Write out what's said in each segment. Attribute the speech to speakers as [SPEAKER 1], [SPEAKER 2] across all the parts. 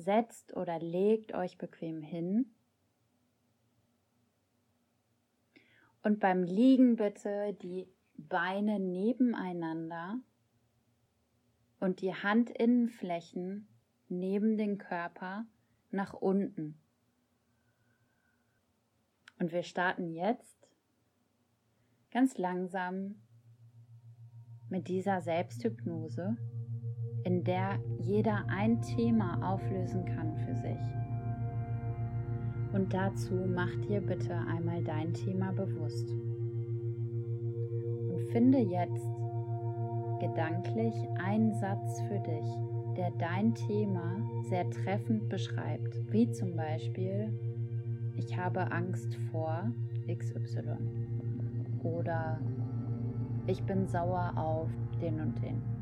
[SPEAKER 1] setzt oder legt euch bequem hin. Und beim Liegen bitte die Beine nebeneinander und die Handinnenflächen neben den Körper nach unten. Und wir starten jetzt ganz langsam mit dieser Selbsthypnose, in der jeder ein Thema auflösen kann für sich. Und dazu mach dir bitte einmal dein Thema bewusst. Und finde jetzt gedanklich einen Satz für dich, der dein Thema sehr treffend beschreibt, wie zum Beispiel, ich habe Angst vor XY oder ich bin sauer auf den und den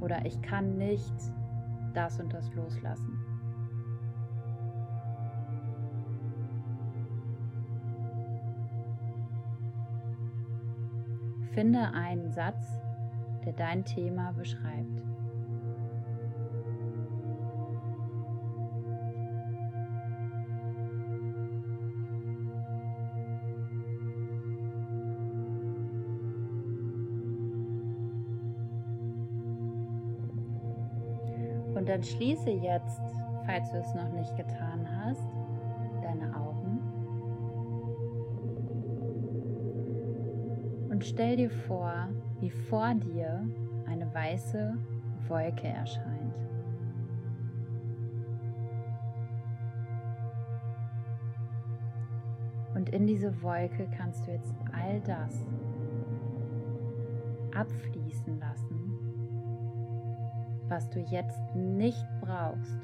[SPEAKER 1] oder ich kann nicht das und das loslassen. Finde einen Satz, der dein Thema beschreibt. Dann schließe jetzt, falls du es noch nicht getan hast, deine Augen und stell dir vor, wie vor dir eine weiße Wolke erscheint. Und in diese Wolke kannst du jetzt all das abfließen lassen, was du jetzt nicht brauchst,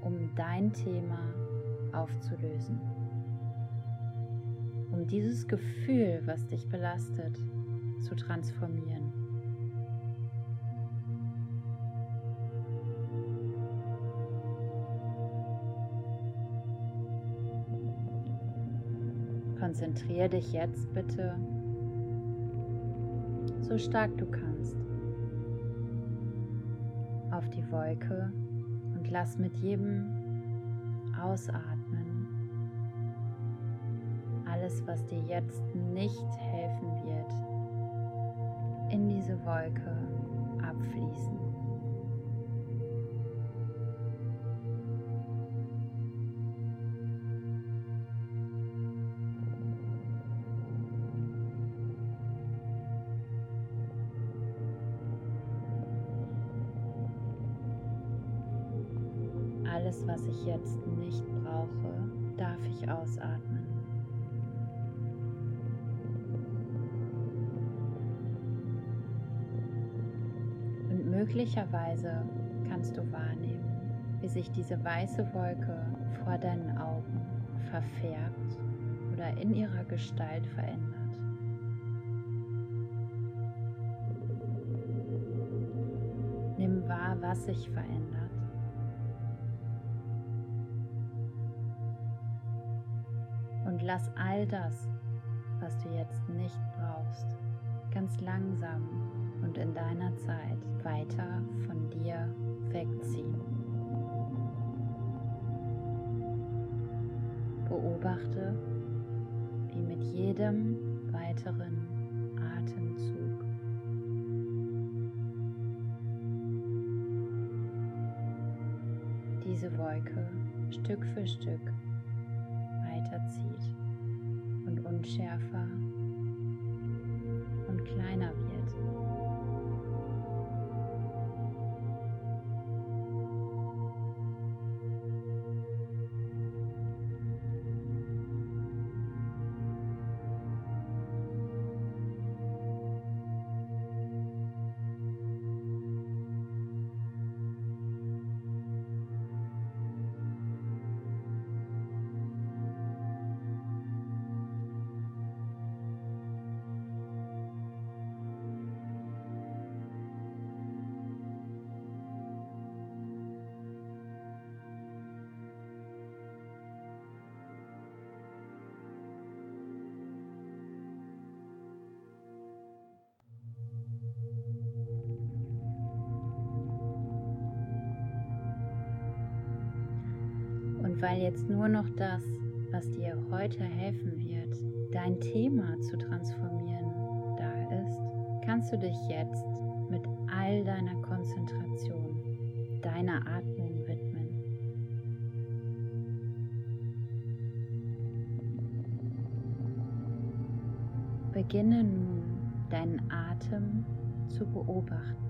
[SPEAKER 1] um dein Thema aufzulösen. Um dieses Gefühl, was dich belastet, zu transformieren. Konzentriere dich jetzt bitte so stark du kannst auf die Wolke und lass mit jedem Ausatmen alles, was dir jetzt nicht helfen wird, in diese Wolke abfließen. Jetzt nicht brauche, darf ich ausatmen. Und möglicherweise kannst du wahrnehmen, wie sich diese weiße Wolke vor deinen Augen verfärbt oder in ihrer Gestalt verändert. Nimm wahr, was sich verändert. Lass all das, was du jetzt nicht brauchst, ganz langsam und in deiner Zeit weiter von dir wegziehen. Beobachte, wie mit jedem weiteren Atemzug diese Wolke Stück für Stück weiterzieht und unschärfer und kleiner wird. Weil jetzt nur noch das, was dir heute helfen wird, dein Thema zu transformieren, da ist, kannst du dich jetzt mit all deiner Konzentration deiner Atmung widmen. Beginne nun deinen Atem zu beobachten.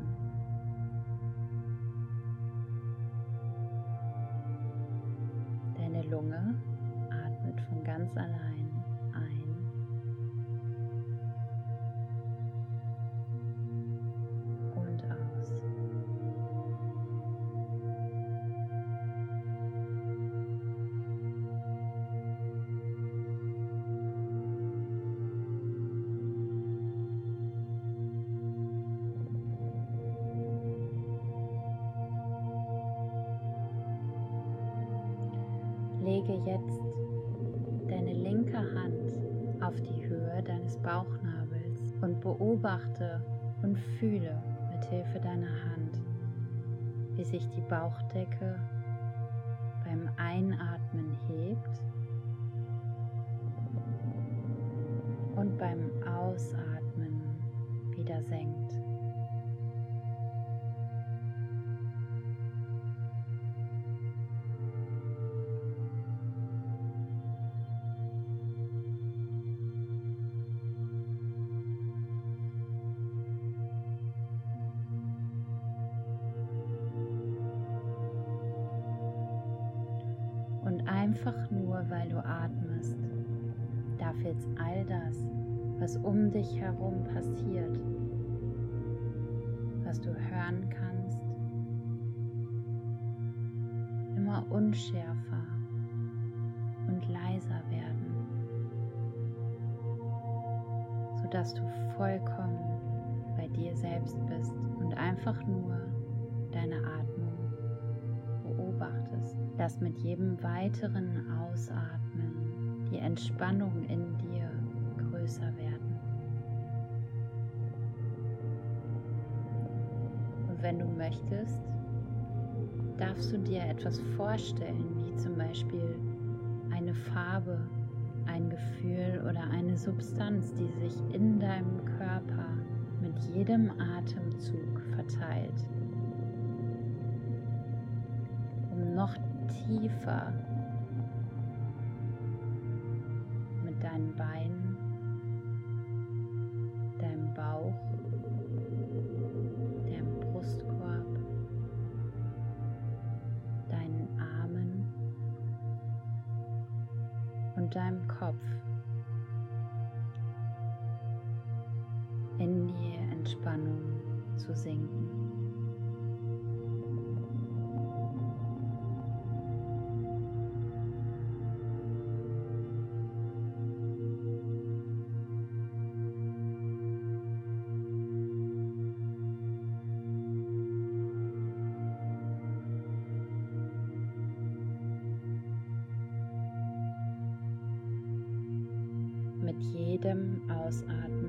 [SPEAKER 1] Fühle mit Hilfe deiner Hand, wie sich die Bauchdecke beim Einatmen hebt und beim Ausatmen wieder senkt. Entspannung in dir größer werden. Und wenn du möchtest, darfst du dir etwas vorstellen, wie zum Beispiel eine Farbe, ein Gefühl oder eine Substanz, die sich in deinem Körper mit jedem Atemzug verteilt, um noch tiefer deinen Beinen, deinem Bauch, deinem Brustkorb, deinen Armen und deinem Kopf in die Entspannung zu sinken. Jedem Ausatmen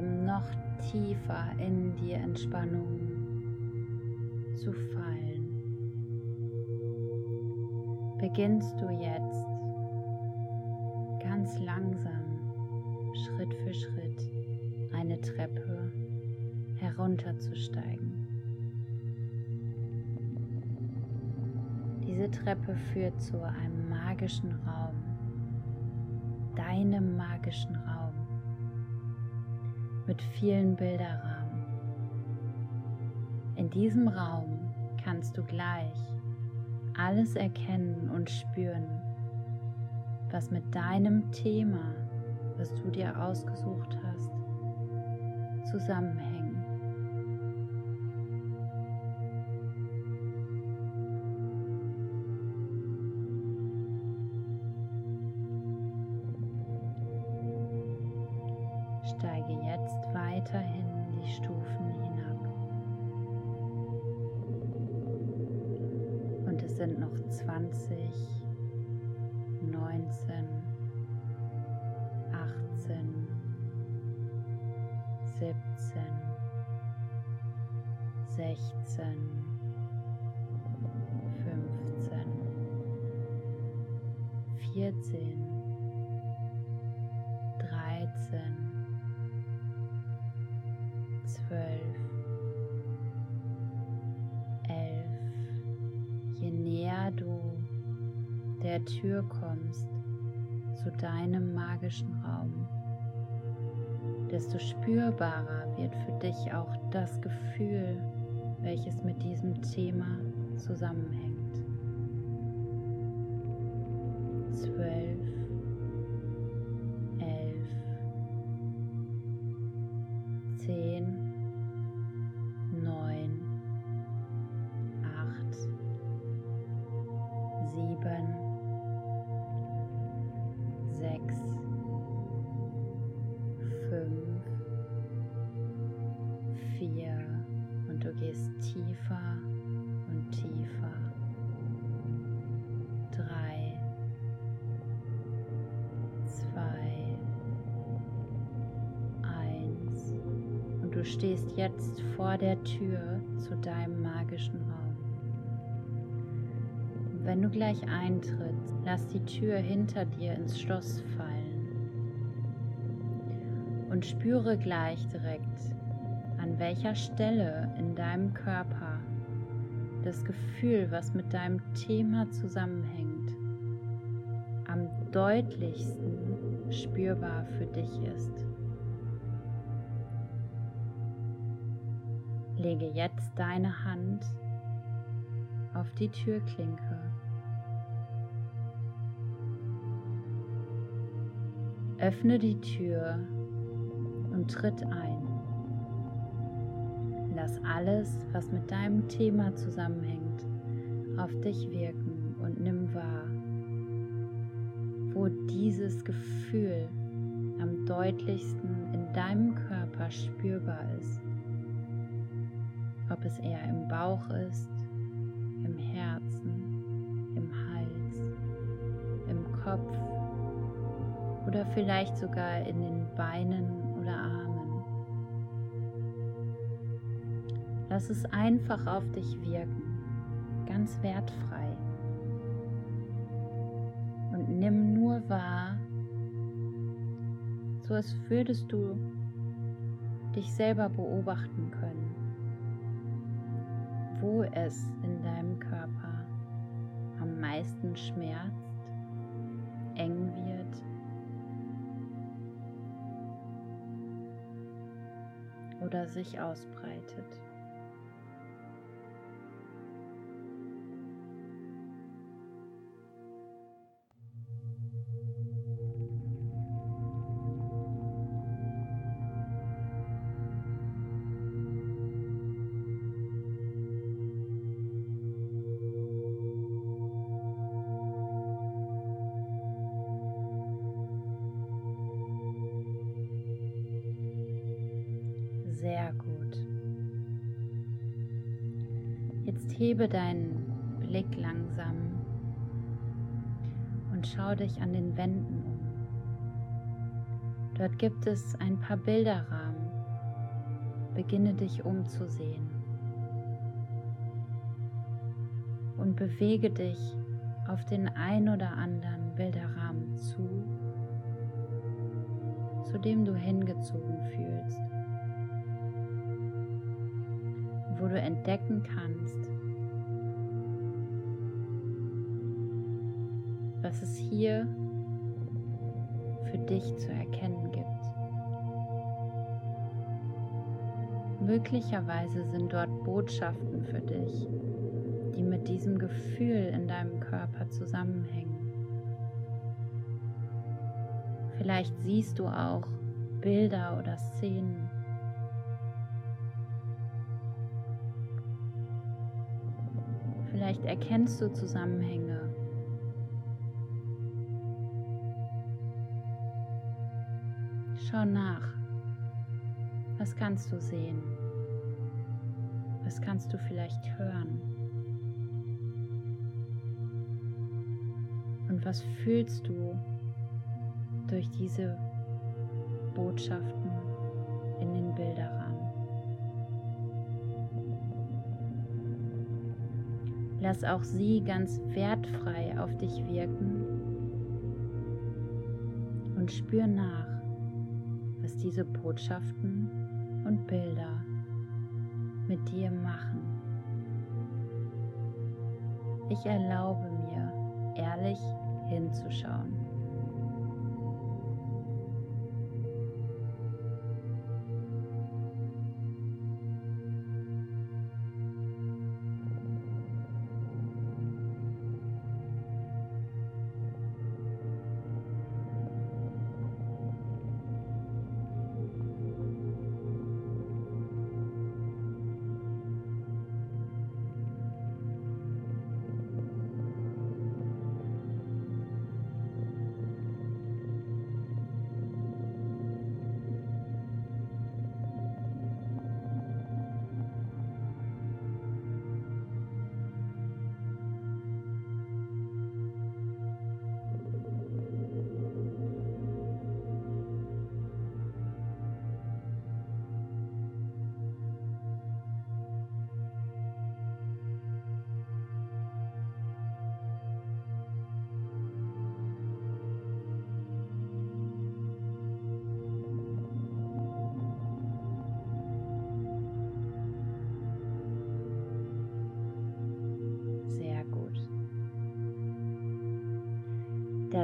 [SPEAKER 1] um noch tiefer in die Entspannung zu fallen, beginnst du jetzt ganz langsam, Schritt für Schritt, eine Treppe herunterzusteigen. Diese Treppe führt zu einem magischen Raum, deinem magischen Raum, mit vielen Bilderrahmen. In diesem Raum kannst du gleich alles erkennen und spüren, was mit deinem Thema, was du dir ausgesucht hast, zusammenhängt. Dich auch das Gefühl, welches mit diesem Thema zusammenhängt. Zwölf, stehst jetzt vor der Tür zu deinem magischen Raum. wenn du gleich eintrittst, lass die Tür hinter dir ins Schloss fallen und spüre gleich direkt, an welcher Stelle in deinem Körper das Gefühl, was mit deinem Thema zusammenhängt, am deutlichsten spürbar für dich ist. Lege jetzt deine Hand auf die Türklinke. Öffne die Tür und tritt ein. Lass alles, was mit deinem Thema zusammenhängt, auf dich wirken und nimm wahr, wo dieses Gefühl am deutlichsten in deinem Körper spürbar ist ob es eher im Bauch ist, im Herzen, im Hals, im Kopf oder vielleicht sogar in den Beinen oder Armen. Lass es einfach auf dich wirken, ganz wertfrei. Und nimm nur wahr, so als würdest du dich selber beobachten können es in deinem Körper am meisten schmerzt, eng wird oder sich ausbreitet. Sehr gut. Jetzt hebe deinen Blick langsam und schau dich an den Wänden um. Dort gibt es ein paar Bilderrahmen. Beginne dich umzusehen und bewege dich auf den ein oder anderen Bilderrahmen zu, zu dem du hingezogen fühlst. Du entdecken kannst, was es hier für dich zu erkennen gibt. Möglicherweise sind dort Botschaften für dich, die mit diesem Gefühl in deinem Körper zusammenhängen. Vielleicht siehst du auch Bilder oder Szenen. Vielleicht erkennst du Zusammenhänge. Schau nach. Was kannst du sehen? Was kannst du vielleicht hören? Und was fühlst du durch diese Botschaften Lass auch sie ganz wertfrei auf dich wirken und spür nach, was diese Botschaften und Bilder mit dir machen. Ich erlaube mir, ehrlich hinzuschauen.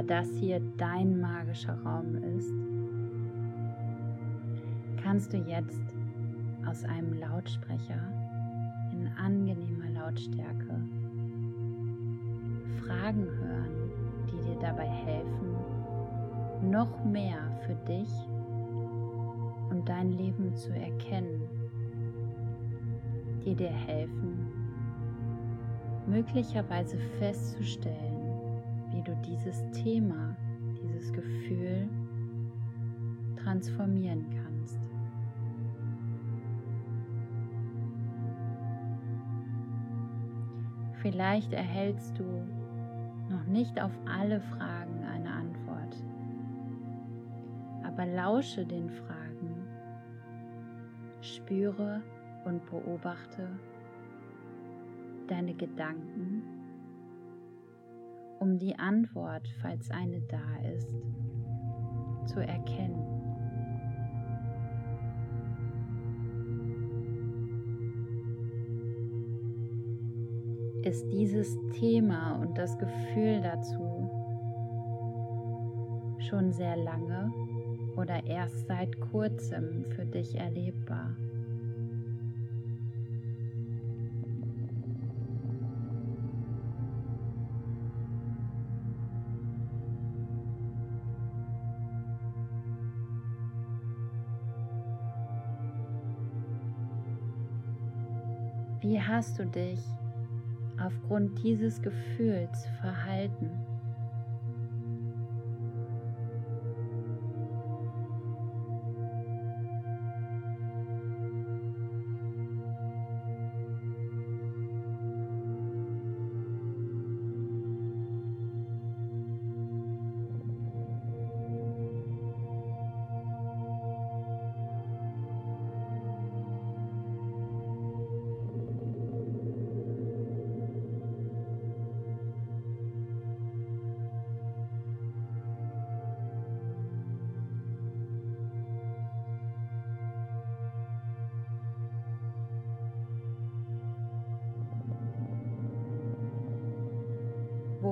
[SPEAKER 1] Das hier dein magischer Raum ist, kannst du jetzt aus einem Lautsprecher in angenehmer Lautstärke Fragen hören, die dir dabei helfen, noch mehr für dich und dein Leben zu erkennen, die dir helfen, möglicherweise festzustellen, du dieses Thema, dieses Gefühl transformieren kannst. Vielleicht erhältst du noch nicht auf alle Fragen eine Antwort, aber lausche den Fragen, spüre und beobachte deine Gedanken die Antwort, falls eine da ist, zu erkennen. Ist dieses Thema und das Gefühl dazu schon sehr lange oder erst seit kurzem für dich erlebbar? Hast du dich aufgrund dieses Gefühls verhalten?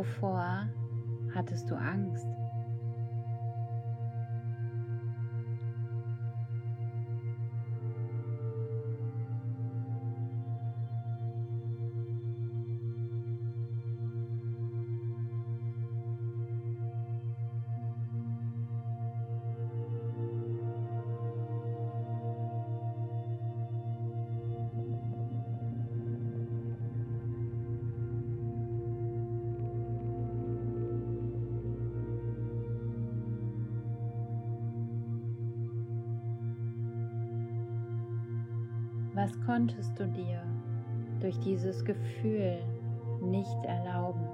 [SPEAKER 1] Wovor hattest du Angst? Was konntest du dir durch dieses Gefühl nicht erlauben?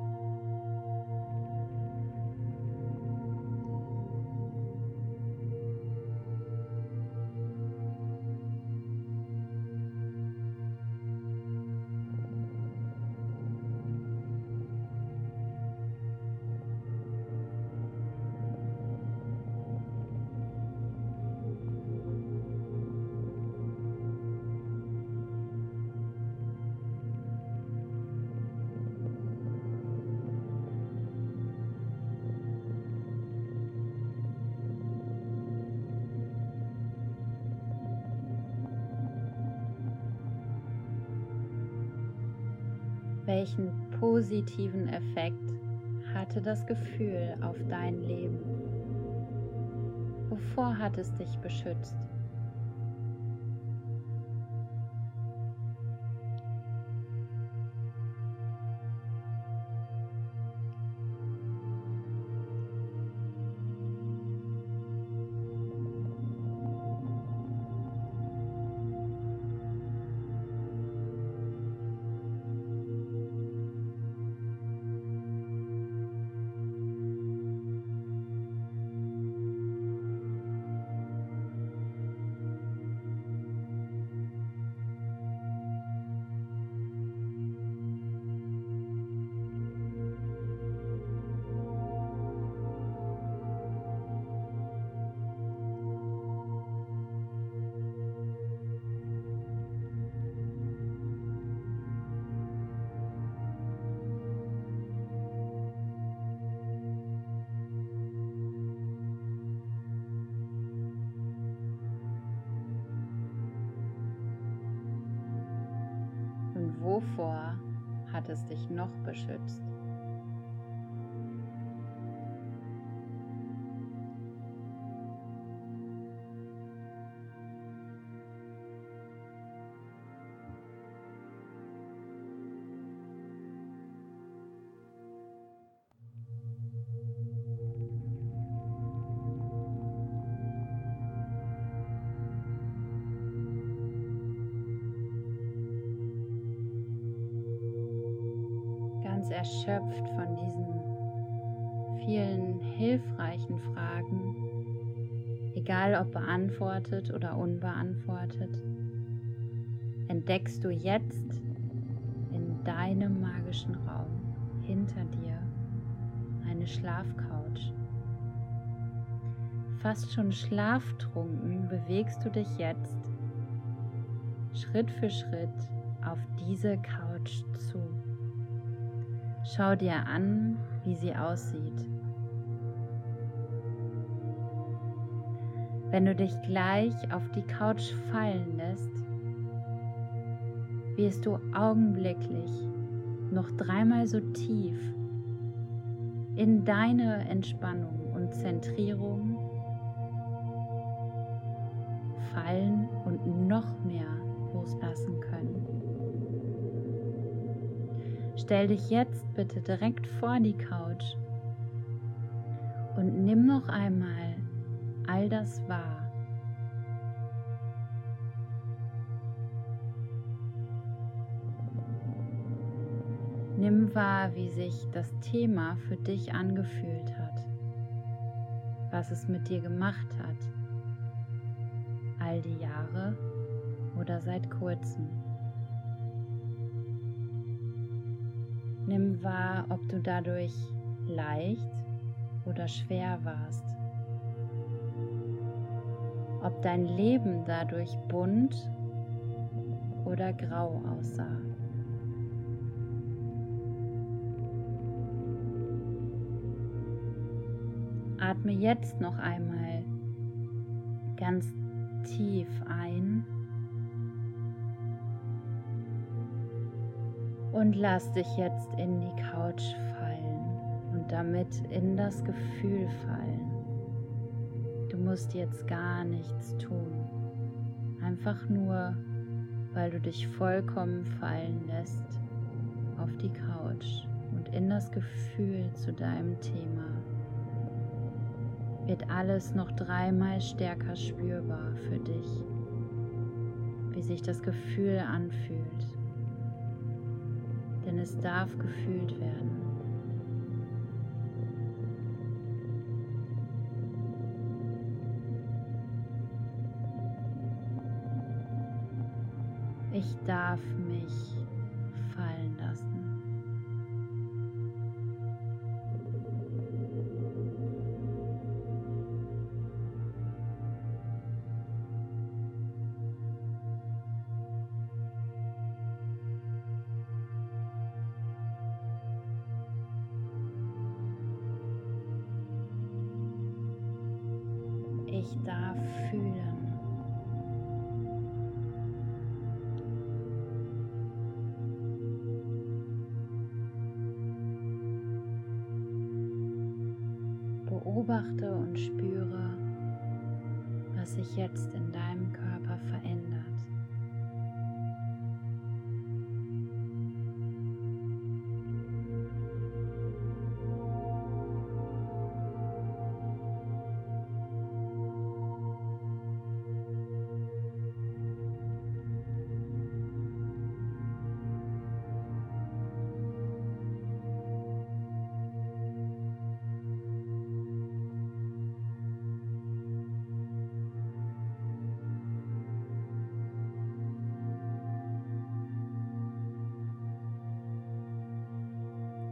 [SPEAKER 1] Positiven Effekt hatte das Gefühl auf dein Leben? Wovor hat es dich beschützt? Wovor hat es dich noch beschützt? Erschöpft von diesen vielen hilfreichen Fragen, egal ob beantwortet oder unbeantwortet, entdeckst du jetzt in deinem magischen Raum hinter dir eine Schlafcouch. Fast schon schlaftrunken bewegst du dich jetzt Schritt für Schritt auf diese Couch zu. Schau dir an, wie sie aussieht. Wenn du dich gleich auf die Couch fallen lässt, wirst du augenblicklich noch dreimal so tief in deine Entspannung und Zentrierung fallen und noch mehr loslassen können. Stell dich jetzt bitte direkt vor die Couch und nimm noch einmal all das wahr. Nimm wahr, wie sich das Thema für dich angefühlt hat, was es mit dir gemacht hat, all die Jahre oder seit kurzem. Nimm wahr, ob du dadurch leicht oder schwer warst. Ob dein Leben dadurch bunt oder grau aussah. Atme jetzt noch einmal ganz tief ein Und lass dich jetzt in die Couch fallen und damit in das Gefühl fallen. Du musst jetzt gar nichts tun. Einfach nur, weil du dich vollkommen fallen lässt auf die Couch und in das Gefühl zu deinem Thema wird alles noch dreimal stärker spürbar für dich. wie sich das Gefühl anfühlt. Es darf gefühlt werden. Ich darf mich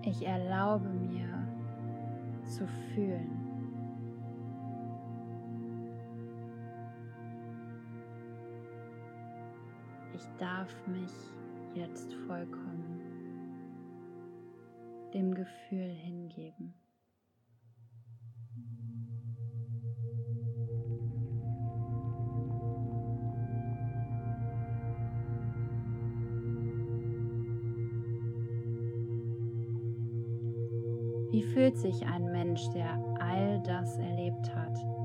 [SPEAKER 1] Ich erlaube mir zu fühlen. Ich darf mich jetzt vollkommen dem Gefühl hingeben. Sich ein Mensch, der all das erlebt hat?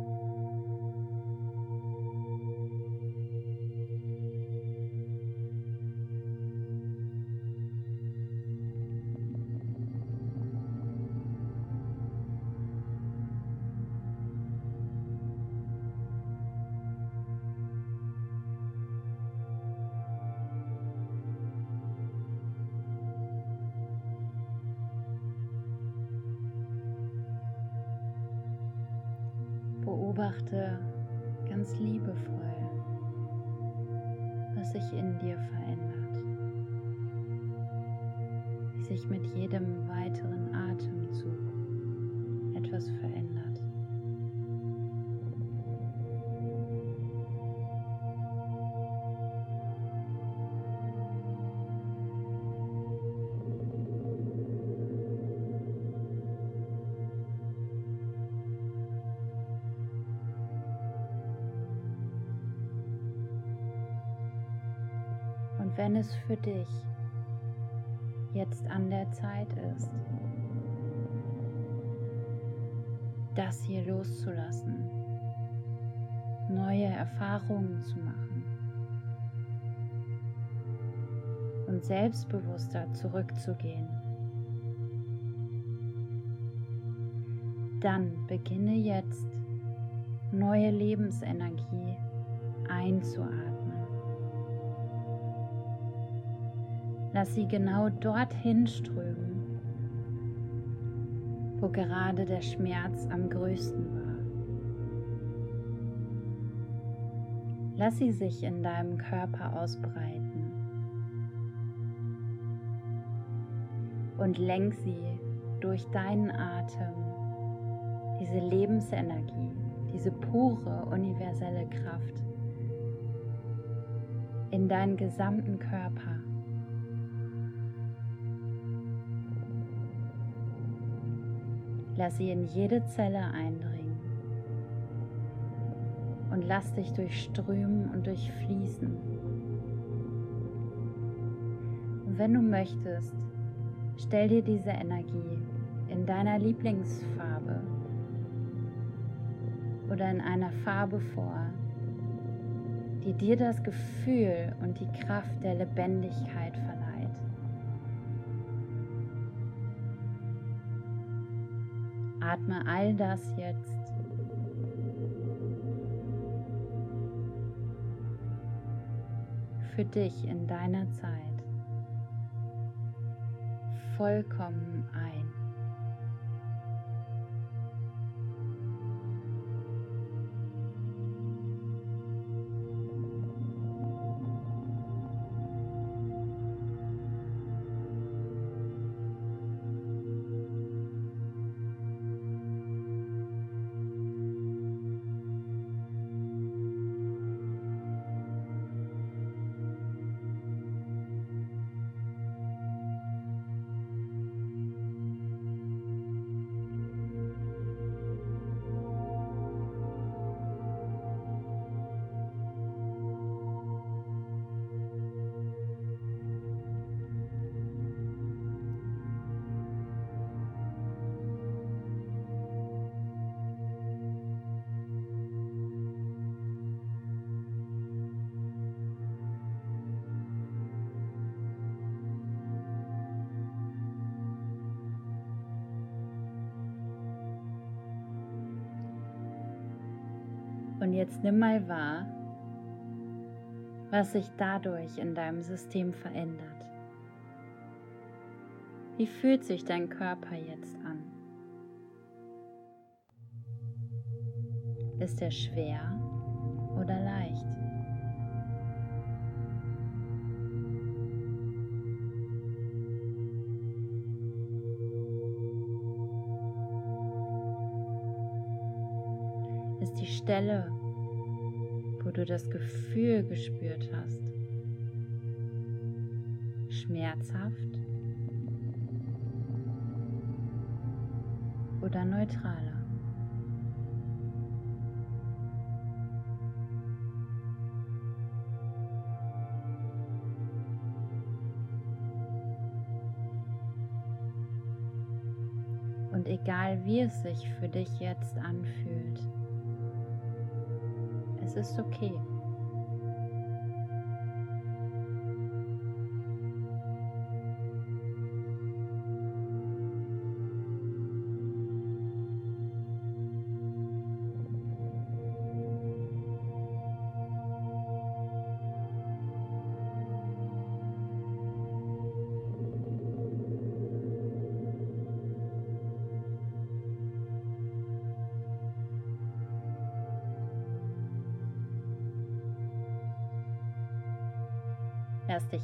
[SPEAKER 1] Sich in dir verändert, wie sich mit jedem weiteren Atemzug etwas verändert. Es für dich jetzt an der Zeit ist, das hier loszulassen, neue Erfahrungen zu machen und selbstbewusster zurückzugehen, dann beginne jetzt neue Lebensenergie einzuatmen. Lass sie genau dorthin strömen, wo gerade der Schmerz am größten war. Lass sie sich in deinem Körper ausbreiten und lenk sie durch deinen Atem, diese Lebensenergie, diese pure universelle Kraft in deinen gesamten Körper. Lass sie in jede Zelle eindringen und lass dich durchströmen und durchfließen. Und wenn du möchtest, stell dir diese Energie in deiner Lieblingsfarbe oder in einer Farbe vor, die dir das Gefühl und die Kraft der Lebendigkeit verleiht. Atme all das jetzt für dich in deiner Zeit vollkommen ein. Jetzt nimm mal wahr, was sich dadurch in deinem System verändert. Wie fühlt sich dein Körper jetzt an? Ist er schwer oder leicht? Ist die Stelle, du das Gefühl gespürt hast, schmerzhaft oder neutraler? Und egal wie es sich für dich jetzt anfühlt, ist okay.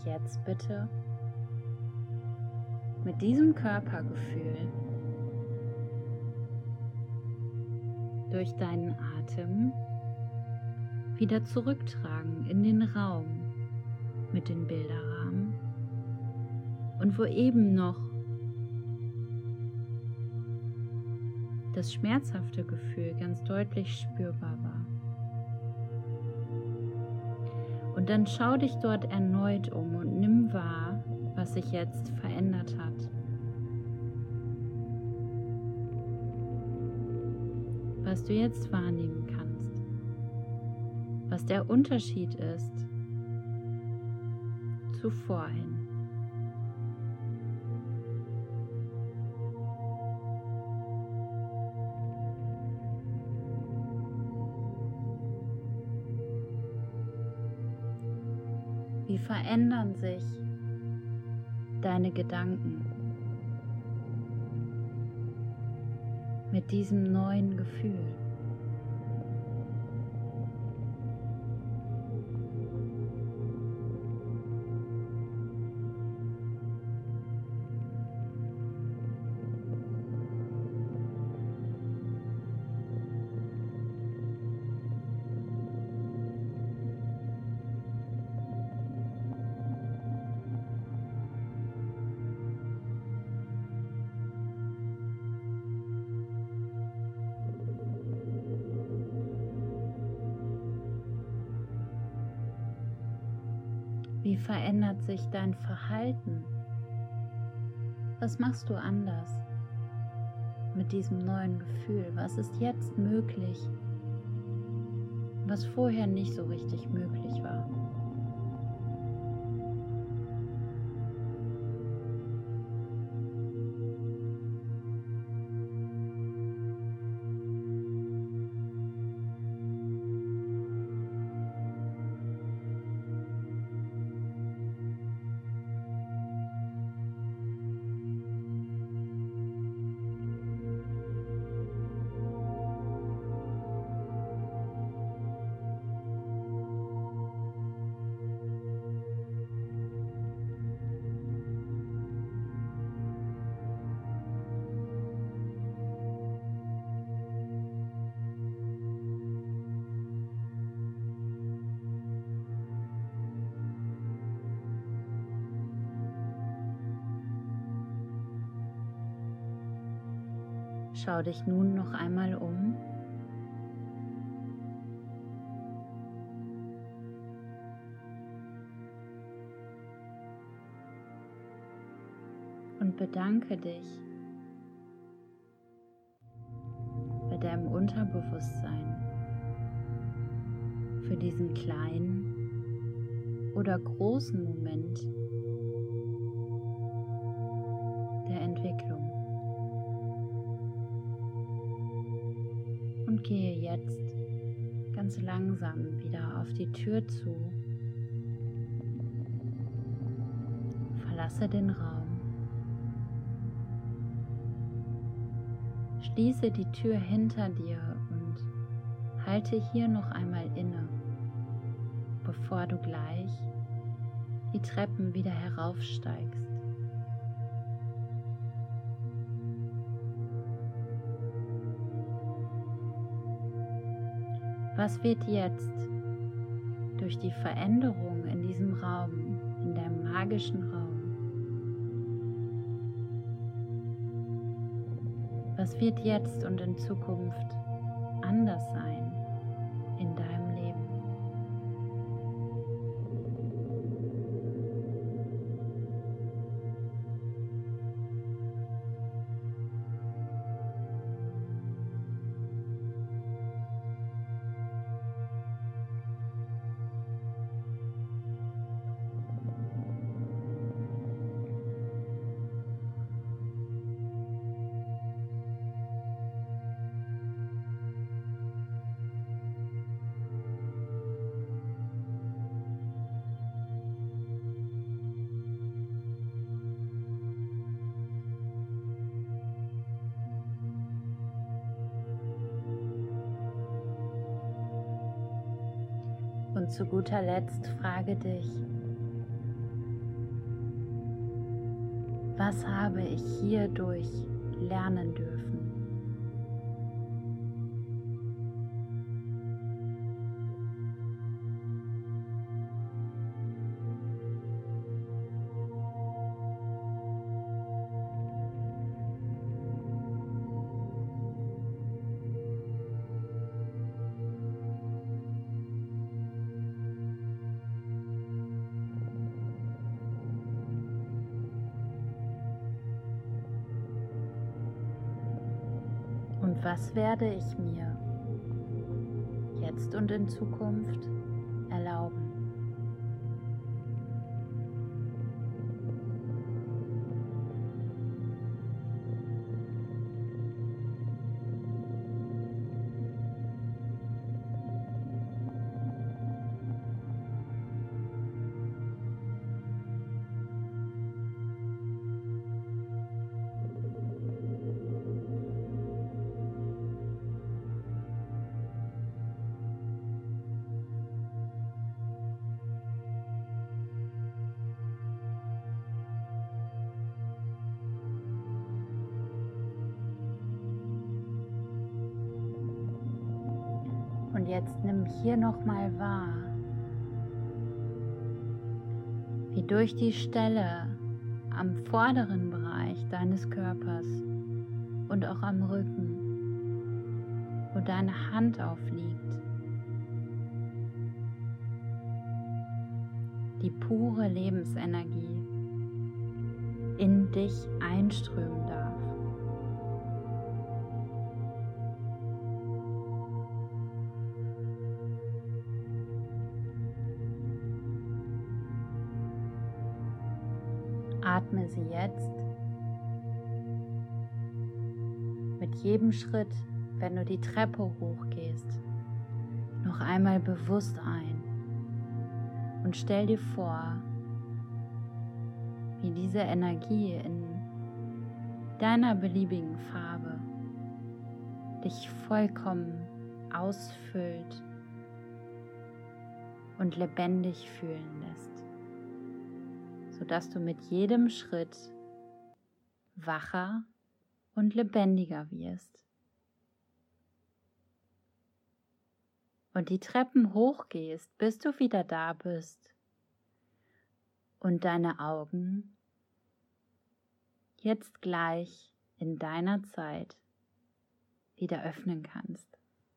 [SPEAKER 1] Dich jetzt bitte mit diesem Körpergefühl durch deinen Atem wieder zurücktragen in den Raum mit den Bilderrahmen und wo eben noch das schmerzhafte Gefühl ganz deutlich spürbar war. Dann schau dich dort erneut um und nimm wahr, was sich jetzt verändert hat. Was du jetzt wahrnehmen kannst. Was der Unterschied ist zu vorhin. Verändern sich deine Gedanken mit diesem neuen Gefühl? Verändert sich dein Verhalten? Was machst du anders mit diesem neuen Gefühl? Was ist jetzt möglich, was vorher nicht so richtig möglich war? Schau dich nun noch einmal um. Und bedanke dich bei deinem Unterbewusstsein für diesen kleinen oder großen Moment jetzt ganz langsam wieder auf die Tür zu. Verlasse den Raum. Schließe die Tür hinter dir und halte hier noch einmal inne, bevor du gleich die Treppen wieder heraufsteigst. Was wird jetzt durch die Veränderung in diesem Raum, in deinem magischen Raum, was wird jetzt und in Zukunft anders sein? Zu guter Letzt frage dich, was habe ich hierdurch lernen dürfen? Was werde ich mir jetzt und in Zukunft erlauben? Hier nochmal wahr, wie durch die Stelle am vorderen Bereich deines Körpers und auch am Rücken, wo deine Hand aufliegt, die pure Lebensenergie in dich einströmen darf. Atme sie jetzt mit jedem Schritt, wenn du die Treppe hochgehst, noch einmal bewusst ein und stell dir vor, wie diese Energie in deiner beliebigen Farbe dich vollkommen ausfüllt und lebendig fühlen sodass du mit jedem Schritt wacher und lebendiger wirst. Und die Treppen hochgehst, bis du wieder da bist und deine Augen jetzt gleich in deiner Zeit wieder öffnen kannst.